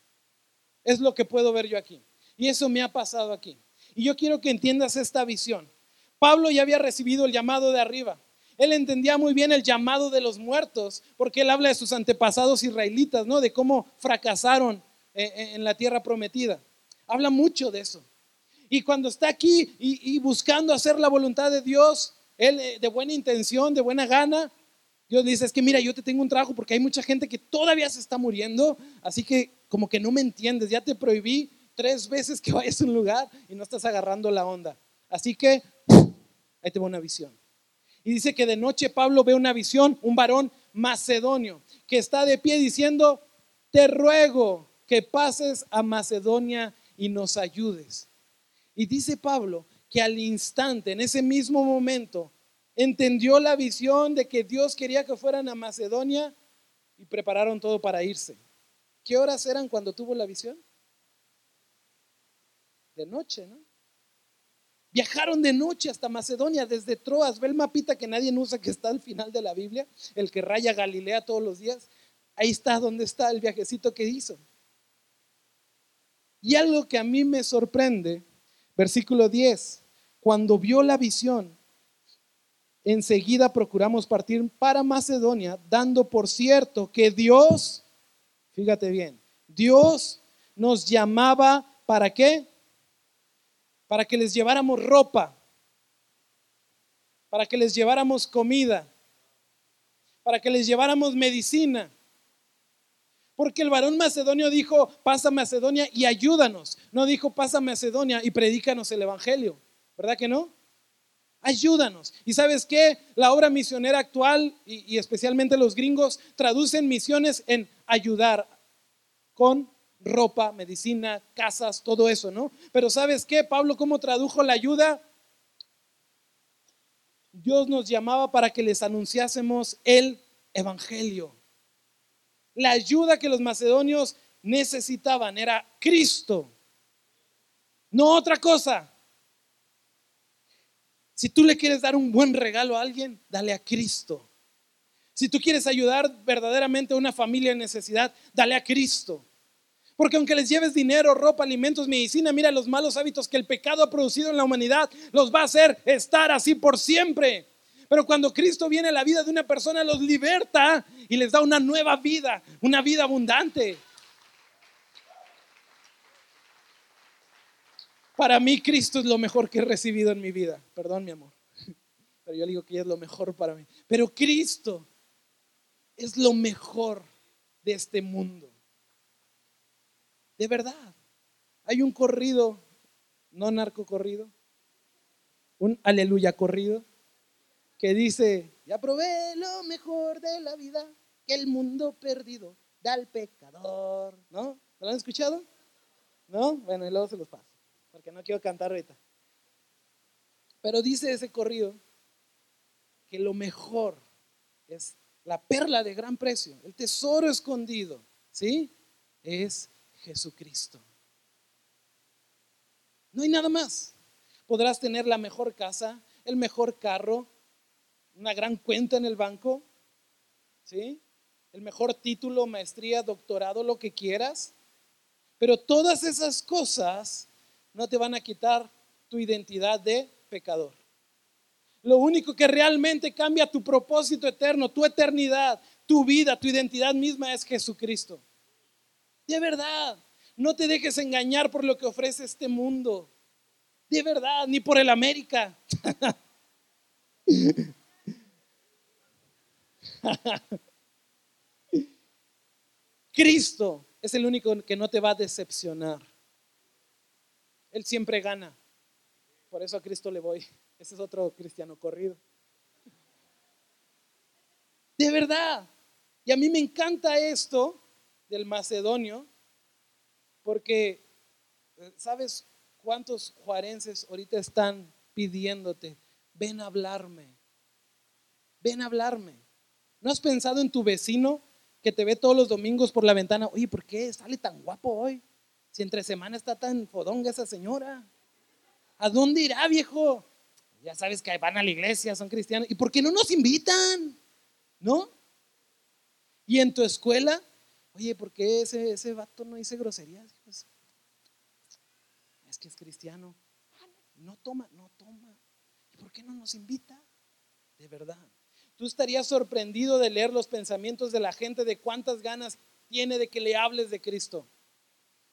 Speaker 4: Es lo que puedo ver yo aquí. Y eso me ha pasado aquí. Y yo quiero que entiendas esta visión. Pablo ya había recibido el llamado de arriba. Él entendía muy bien el llamado de los muertos, porque él habla de sus antepasados israelitas, ¿no? De cómo fracasaron eh, eh, en la tierra prometida. Habla mucho de eso. Y cuando está aquí y, buscando hacer la voluntad de Dios, él eh, de buena intención, de buena gana, Dios dice, es que mira, yo te tengo un trabajo porque hay mucha gente que todavía se está muriendo, así que como que no me entiendes, ya te prohibí tres veces que vayas a un lugar y no estás agarrando la onda. Así que ahí te va una visión. Y dice que de noche Pablo ve una visión, un varón macedonio, que está de pie diciendo, te ruego que pases a Macedonia y nos ayudes. Y dice Pablo que al instante, en ese mismo momento, entendió la visión de que Dios quería que fueran a Macedonia y prepararon todo para irse. ¿Qué horas eran cuando tuvo la visión? De noche, ¿no? Viajaron de noche hasta Macedonia, desde Troas. Ve el mapita que nadie usa, que está al final de la Biblia, el que raya Galilea todos los días. Ahí está donde está el viajecito que hizo. Y algo que a mí me sorprende, versículo 10, cuando vio la visión, enseguida procuramos partir para Macedonia, dando por cierto que Dios, fíjate bien, Dios nos llamaba para qué? Para que les lleváramos ropa, para que les lleváramos comida, para que les lleváramos medicina porque el varón macedonio dijo, pasa Macedonia y ayúdanos. No dijo, pasa Macedonia y predícanos el Evangelio. ¿Verdad que no? Ayúdanos. ¿Y sabes qué? La obra misionera actual y, especialmente los gringos traducen misiones en ayudar con ropa, medicina, casas, todo eso, ¿no? Pero ¿sabes qué? Pablo, ¿cómo tradujo la ayuda? Dios nos llamaba para que les anunciásemos el Evangelio. La ayuda que los macedonios necesitaban era Cristo, no otra cosa. Si tú le quieres dar un buen regalo a alguien, dale a Cristo. Si tú quieres ayudar verdaderamente a una familia en necesidad, dale a Cristo. Porque aunque les lleves dinero, ropa, alimentos, medicina, mira los malos hábitos que el pecado ha producido en la humanidad, los va a hacer estar así por siempre. Pero cuando Cristo viene a la vida de una persona, los liberta y les da una nueva vida, una vida abundante. Para mí Cristo es lo mejor que he recibido en mi vida. Perdón, mi amor. Pero yo digo que es lo mejor para mí. Pero Cristo es lo mejor de este mundo. De verdad. Hay un corrido, no narco corrido, un aleluya corrido, que dice, ya probé lo mejor de la vida, que el mundo perdido da al pecador. ¿No? ¿Lo han escuchado? ¿No? Bueno, y luego se los paso, porque no quiero cantar ahorita. Pero dice ese corrido que lo mejor es la perla de gran precio, el tesoro escondido, ¿sí? Es Jesucristo. No hay nada más. Podrás tener la mejor casa, el mejor carro, una gran cuenta en el banco, ¿sí? El mejor título, maestría, doctorado, lo que quieras. Pero todas esas cosas no te van a quitar tu identidad de pecador. Lo único que realmente cambia tu propósito eterno, tu eternidad, tu vida, tu identidad misma es Jesucristo. De verdad, no te dejes engañar por lo que ofrece este mundo. De verdad, ni por el América. Cristo es el único que no te va a decepcionar. Él siempre gana. Por eso a Cristo le voy. Ese es otro cristiano corrido. De verdad. Y a mí me encanta esto del macedonio, porque eh, ¿sabes cuántos juarenses ahorita están pidiéndote, ven a hablarme, ven a hablarme? ¿No has pensado en tu vecino que te ve todos los domingos por la ventana? Oye, ¿por qué sale tan guapo hoy? Si entre semana está tan fodonga esa señora. ¿A dónde irá, viejo? Ya sabes que van a la iglesia, son cristianos. ¿Y por qué no nos invitan? ¿No? Y en tu escuela, oye, ¿por qué ese, ese vato no dice groserías? Pues, es que es cristiano. No toma, no toma. ¿Y por qué no nos invita? De verdad. Tú estarías sorprendido de leer los pensamientos de la gente, de cuántas ganas tiene de que le hables de Cristo,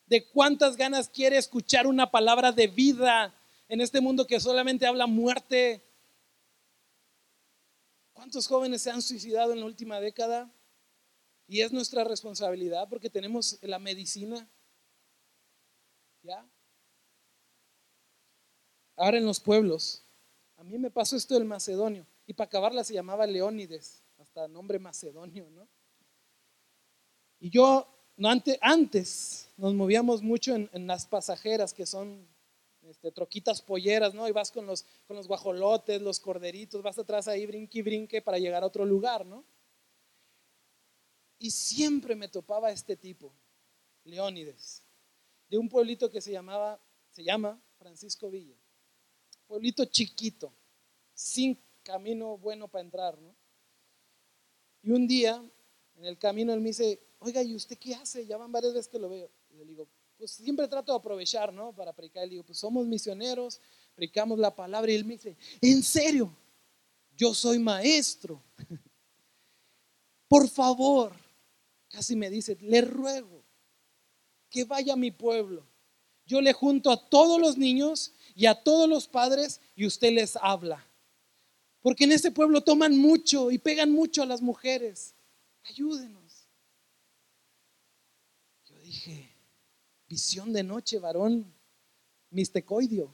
Speaker 4: de cuántas ganas quiere escuchar una palabra de vida en este mundo que solamente habla muerte. ¿Cuántos jóvenes se han suicidado en la última década? Y es nuestra responsabilidad porque tenemos la medicina. ¿Ya? Ahora en los pueblos, a mí me pasó esto del macedonio. Y para acabarla se llamaba Leónides, hasta nombre macedonio, ¿no? Y yo, no, antes, antes nos movíamos mucho en, las pasajeras, que son este, troquitas polleras, ¿no? Y vas con los, con los guajolotes, los corderitos, vas atrás ahí, brinque y brinque para llegar a otro lugar, ¿no? Y siempre me topaba este tipo, Leónides, de un pueblito que se llamaba, se llama Francisco Villa. Pueblito chiquito, sin camino bueno para entrar, ¿no? Y un día, en el camino, él me dice, oiga, ¿y usted qué hace? Ya van varias veces que lo veo. Y le digo, pues siempre trato de aprovechar, ¿no? Para predicar. Le digo, pues somos misioneros, predicamos la palabra. Y él me dice, ¿en serio? Yo soy maestro. Por favor, Casi me dice, le ruego que vaya a mi pueblo. Yo le junto a todos los niños y a todos los padres y usted les habla. Porque en este pueblo toman mucho y pegan mucho a las mujeres. Ayúdenos. Dije, visión de noche, varón, mistecoidio.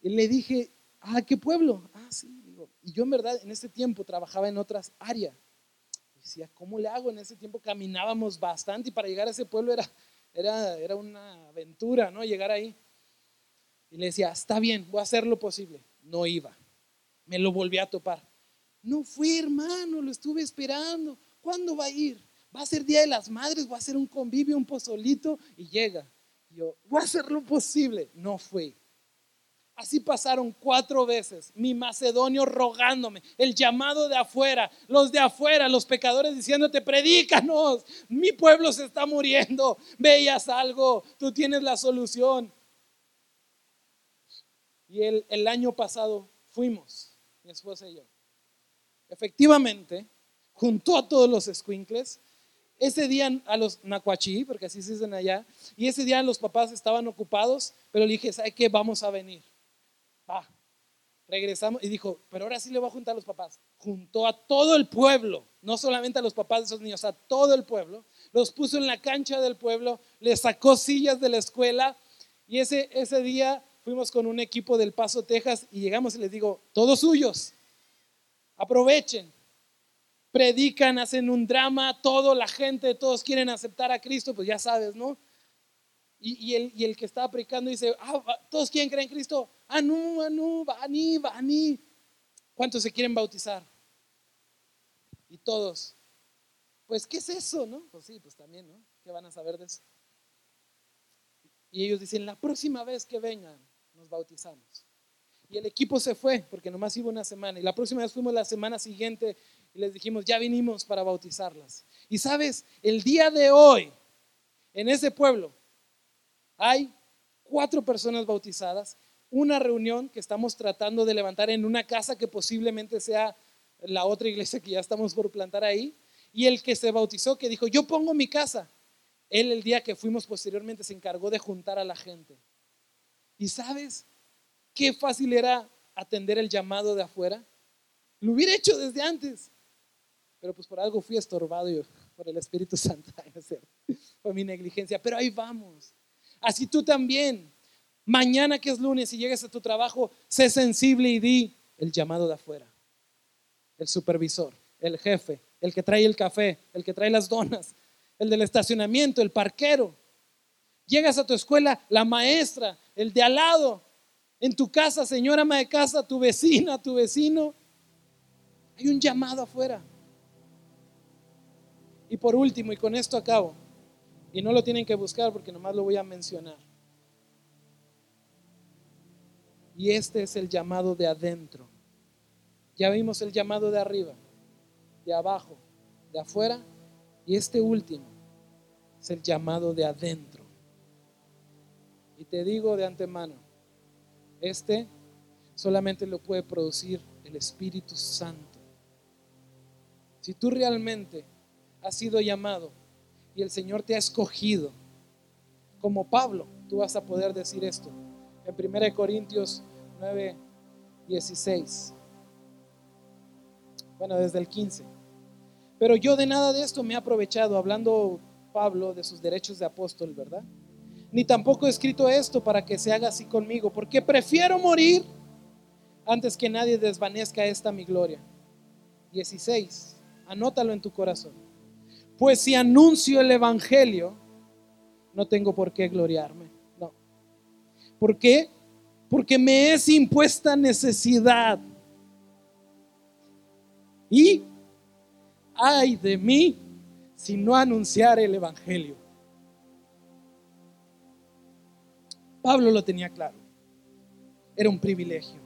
Speaker 4: Y le dije, ¿a qué pueblo? Ah, sí. Y yo en verdad en ese tiempo trabajaba en otras áreas decía, ¿cómo le hago? En ese tiempo caminábamos bastante y para llegar a ese pueblo era, era, era una aventura, ¿no? Llegar ahí. Y le decía, está bien, voy a hacer lo posible. No iba. Me lo volví a topar. No fui, hermano, lo estuve esperando. ¿Cuándo va a ir? Va a ser Día de las Madres, va a ser un convivio, un pozolito y llega. Yo, voy a hacer lo posible. No fui. Así pasaron cuatro veces, mi macedonio rogándome, el llamado de afuera, los de afuera, los pecadores diciéndote, predícanos, mi pueblo se está muriendo, veías algo, tú tienes la solución. Y el, año pasado fuimos, mi esposa y yo. Efectivamente, juntó a todos los squinkles, ese día a los nacuachí, porque así se dicen allá, y ese día los papás estaban ocupados, pero le dije, ¿sabe qué? Vamos a venir. Va. Regresamos y dijo, pero ahora sí le voy a juntar a los papás. Juntó a todo el pueblo, no solamente a los papás de esos niños, a todo el pueblo. Los puso en la cancha del pueblo, les sacó sillas de la escuela y ese, ese día fuimos con un equipo del Paso, Texas y llegamos y les digo, todos suyos, aprovechen, predican, hacen un drama, todo, la gente, todos quieren aceptar a Cristo, pues ya sabes, ¿no? Y, el, que estaba predicando dice, ah, todos quieren creer en Cristo, Anu, Anu, Bani, Bani. ¿Cuántos se quieren bautizar? Y todos, pues, ¿qué es eso? ¿No? Pues sí, pues también, ¿no? ¿Qué van a saber de eso? Y ellos dicen, la próxima vez que vengan, nos bautizamos. Y el equipo se fue, porque nomás iba una semana. Y la próxima vez fuimos la semana siguiente y les dijimos, ya vinimos para bautizarlas. Y sabes, el día de hoy, en ese pueblo, hay cuatro personas bautizadas una reunión que estamos tratando de levantar en una casa que posiblemente sea la otra iglesia que ya estamos por plantar ahí. Y el que se bautizó, que dijo, yo pongo mi casa. Él el día que fuimos posteriormente se encargó de juntar a la gente. Y sabes qué fácil era atender el llamado de afuera. Lo hubiera hecho desde antes. Pero pues por algo fui estorbado yo, por el Espíritu Santo. Fue mi negligencia. Pero ahí vamos. Así tú también. Mañana que es lunes y llegues a tu trabajo, sé sensible y di el llamado de afuera. El supervisor, el jefe, el que trae el café, el que trae las donas. el del estacionamiento, el parquero. Llegas a tu escuela, la maestra, el de al lado, en tu casa, señora ama de casa, tu vecina, tu vecino. Hay un llamado afuera. Y por último, y con esto acabo, y no lo tienen que buscar porque nomás lo voy a mencionar. Y este es el llamado de adentro. Ya vimos el llamado de arriba, de abajo, de afuera, y este último es el llamado de adentro. Y te digo de antemano, este solamente lo puede producir el Espíritu Santo. Si tú realmente has sido llamado y el Señor te ha escogido, como Pablo, tú vas a poder decir esto en 1 Corintios 9, 16. Bueno, desde el 15. Pero yo de nada de esto me he aprovechado, hablando Pablo de sus derechos de apóstol, ¿verdad? Ni tampoco he escrito esto para que se haga así conmigo, porque prefiero morir antes que nadie desvanezca esta mi gloria. 16. Anótalo en tu corazón. Pues si anuncio el Evangelio, no tengo por qué gloriarme. No. ¿Por qué? Porque me es impuesta necesidad. Y ay de mí si no anunciar el Evangelio. Pablo lo tenía claro. Era un privilegio.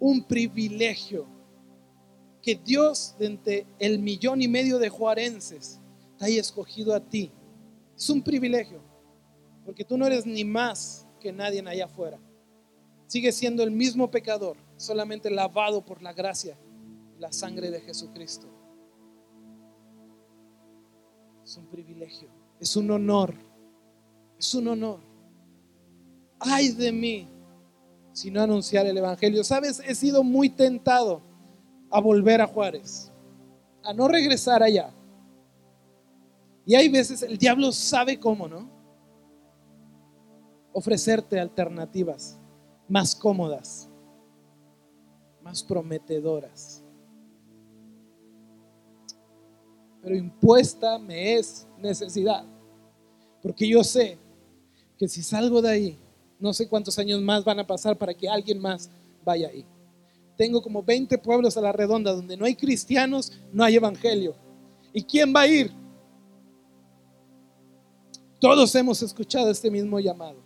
Speaker 4: Un privilegio que Dios de entre el millón y medio de juarenses te haya escogido a ti. Es un privilegio, porque tú no eres ni más que nadie allá afuera. Sigues siendo el mismo pecador, solamente lavado por la gracia y la sangre de Jesucristo. Es un privilegio, es un honor, es un honor. Ay de mí si no anunciar el Evangelio. Sabes, he sido muy tentado a volver a Juárez, a no regresar allá. Y hay veces el diablo sabe cómo, ¿no? Ofrecerte alternativas más cómodas, más prometedoras. Pero impuesta me es necesidad. Porque yo sé que si salgo de ahí, no sé cuántos años más van a pasar para que alguien más vaya ahí tengo como 20 pueblos a la redonda donde no hay cristianos, no hay evangelio. ¿Y quién va a ir? Todos hemos escuchado este mismo llamado.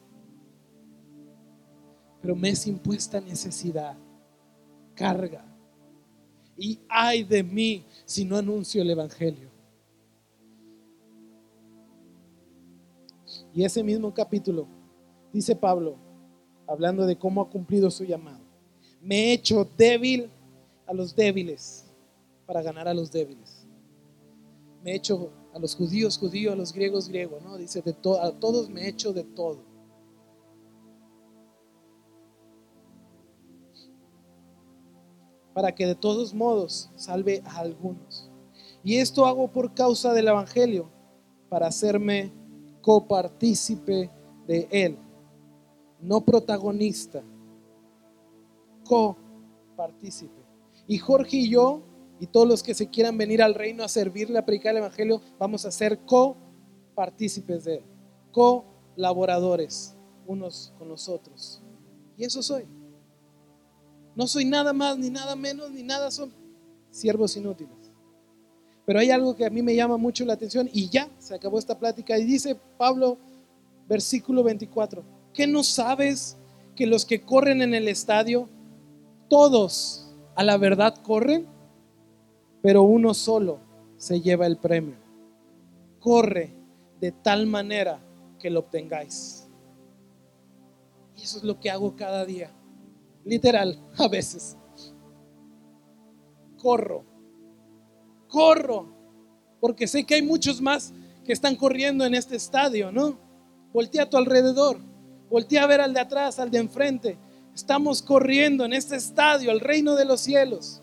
Speaker 4: Pero me es impuesta necesidad, carga. Y ay de mí si no anuncio el Evangelio. Y ese mismo capítulo, dice Pablo, hablando de cómo ha cumplido su llamado me he hecho débil a los débiles para ganar a los débiles. Me he hecho a los judíos judíos, a los griegos griegos, ¿no? Dice, de a todos me he hecho de todo. Para que de todos modos salve a algunos. Y esto hago por causa del Evangelio, para hacerme copartícipe de él, no protagonista copartícipe. Y Jorge y yo, y todos los que se quieran venir al reino a servirle, a predicar el Evangelio, vamos a ser copartícipes de él, colaboradores unos con los otros. Y eso soy. No soy nada más, ni nada menos, ni nada son siervos inútiles. Pero hay algo que a mí me llama mucho la atención y ya se acabó esta plática. Y dice Pablo, versículo 24, ¿qué no sabes que los que corren en el estadio todos a la verdad corren, pero uno solo se lleva el premio. Corre de tal manera que lo obtengáis. Y eso es lo que hago cada día. Literal, a veces. Corro. Corro. Porque sé que hay muchos más que están corriendo en este estadio, ¿no? Voltea a tu alrededor. Voltea a ver al de atrás, al de enfrente. Estamos corriendo en este estadio al reino de los cielos.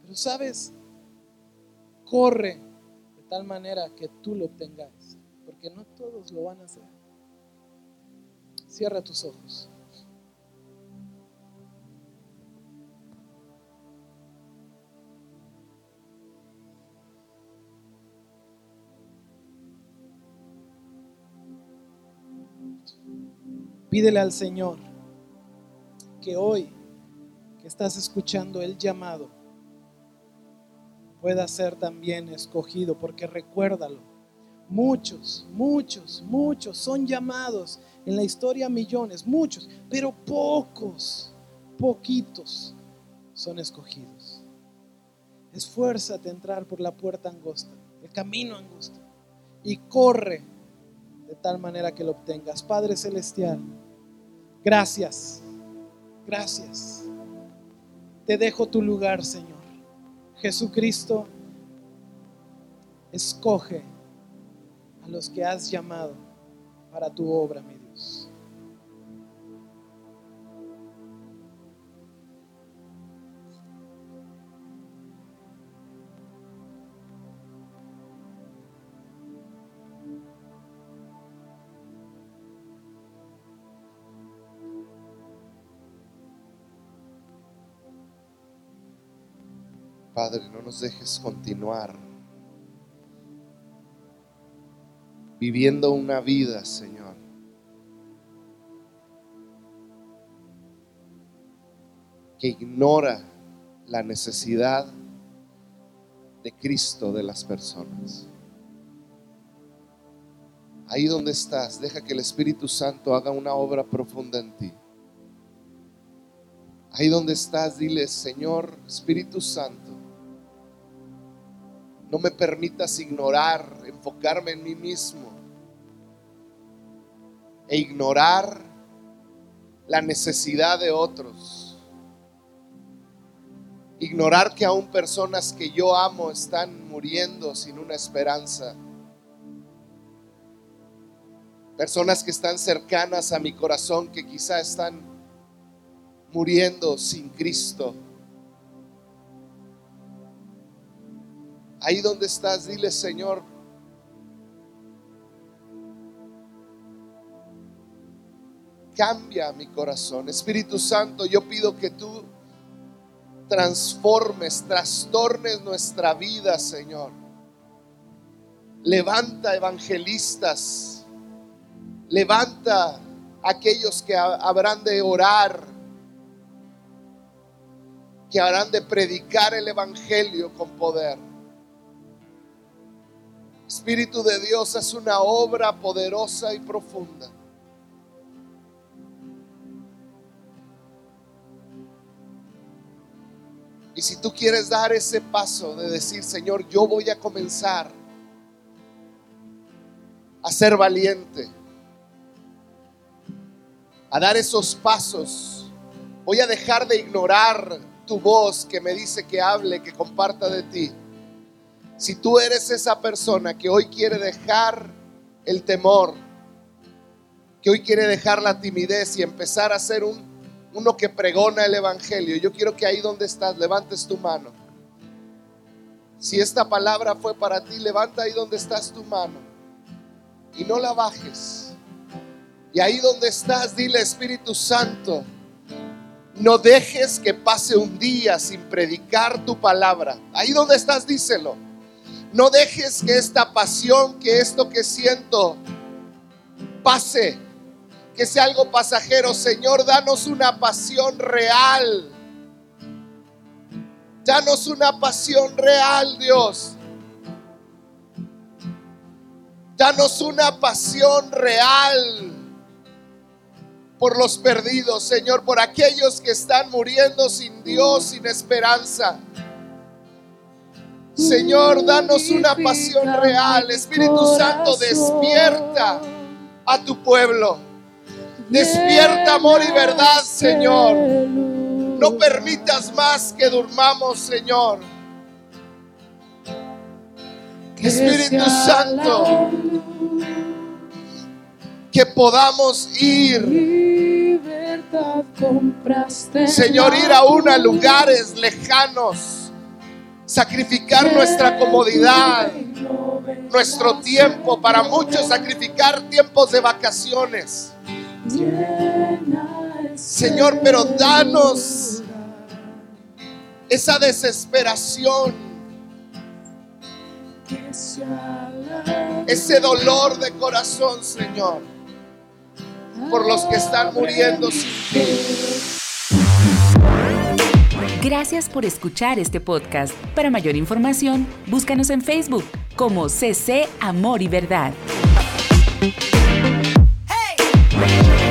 Speaker 4: Pero sabes, corre de tal manera que tú lo obtengas, porque no todos lo van a hacer. Cierra tus ojos. Pídele al Señor que hoy que estás escuchando el llamado pueda ser también escogido, porque recuérdalo, muchos, muchos, muchos son llamados en la historia millones, muchos, pero pocos, poquitos son escogidos. Esfuérzate a entrar por la puerta angosta, el camino angosto, y corre de tal manera que lo obtengas. Padre Celestial, gracias, gracias. Te dejo tu lugar, Señor. Jesucristo, escoge a los que has llamado para tu obra, mi Dios.
Speaker 2: Padre, no nos dejes continuar viviendo una vida, Señor, que ignora la necesidad de Cristo de las personas. Ahí donde estás, deja que el Espíritu Santo haga una obra profunda en ti. Ahí donde estás, dile, Señor Espíritu Santo, no me permitas ignorar, enfocarme en mí mismo e ignorar la necesidad de otros. Ignorar que aún personas que yo amo están muriendo sin una esperanza. Personas que están cercanas a mi corazón que quizá están muriendo sin Cristo. Ahí donde estás, dile, Señor, cambia mi corazón. Espíritu Santo, yo pido que tú transformes, trastornes nuestra vida, Señor. Levanta evangelistas, levanta aquellos que habrán de orar, que habrán de predicar el Evangelio con poder. Espíritu de Dios, es una obra poderosa y profunda. Y si tú quieres dar ese paso de decir, Señor, yo voy a comenzar a ser valiente, a dar esos pasos, voy a dejar de ignorar tu voz que me dice que hable, que comparta de ti. Si tú eres esa persona que hoy quiere dejar el temor, que hoy quiere dejar la timidez y empezar a ser un uno que pregona el Evangelio, yo quiero que ahí donde estás levantes tu mano. Si esta palabra fue para ti, levanta ahí donde estás tu mano y no la bajes. Y ahí donde estás, dile Espíritu Santo, no dejes que pase un día sin predicar tu palabra. Ahí donde estás, díselo. No dejes que esta pasión, que esto que siento, pase que sea algo pasajero. Señor, danos una pasión real. Danos una pasión real, Dios. Danos una pasión real por los perdidos, Señor, por aquellos que están muriendo sin Dios, sin esperanza. Señor, danos una pasión real. Espíritu Santo, despierta a tu pueblo. Despierta amor y verdad, Señor. No permitas más que durmamos, Señor. Espíritu Santo, que podamos ir, Señor, ir aún a lugares lejanos, sacrificar nuestra comodidad, nuestro tiempo, para muchos sacrificar tiempos de vacaciones Señor, pero danos esa desesperación, ese dolor de corazón, Señor. por los que están muriendo sin ti.
Speaker 1: Gracias por escuchar este podcast. Para mayor información, búscanos en Facebook como CC Amor y Verdad. Hey.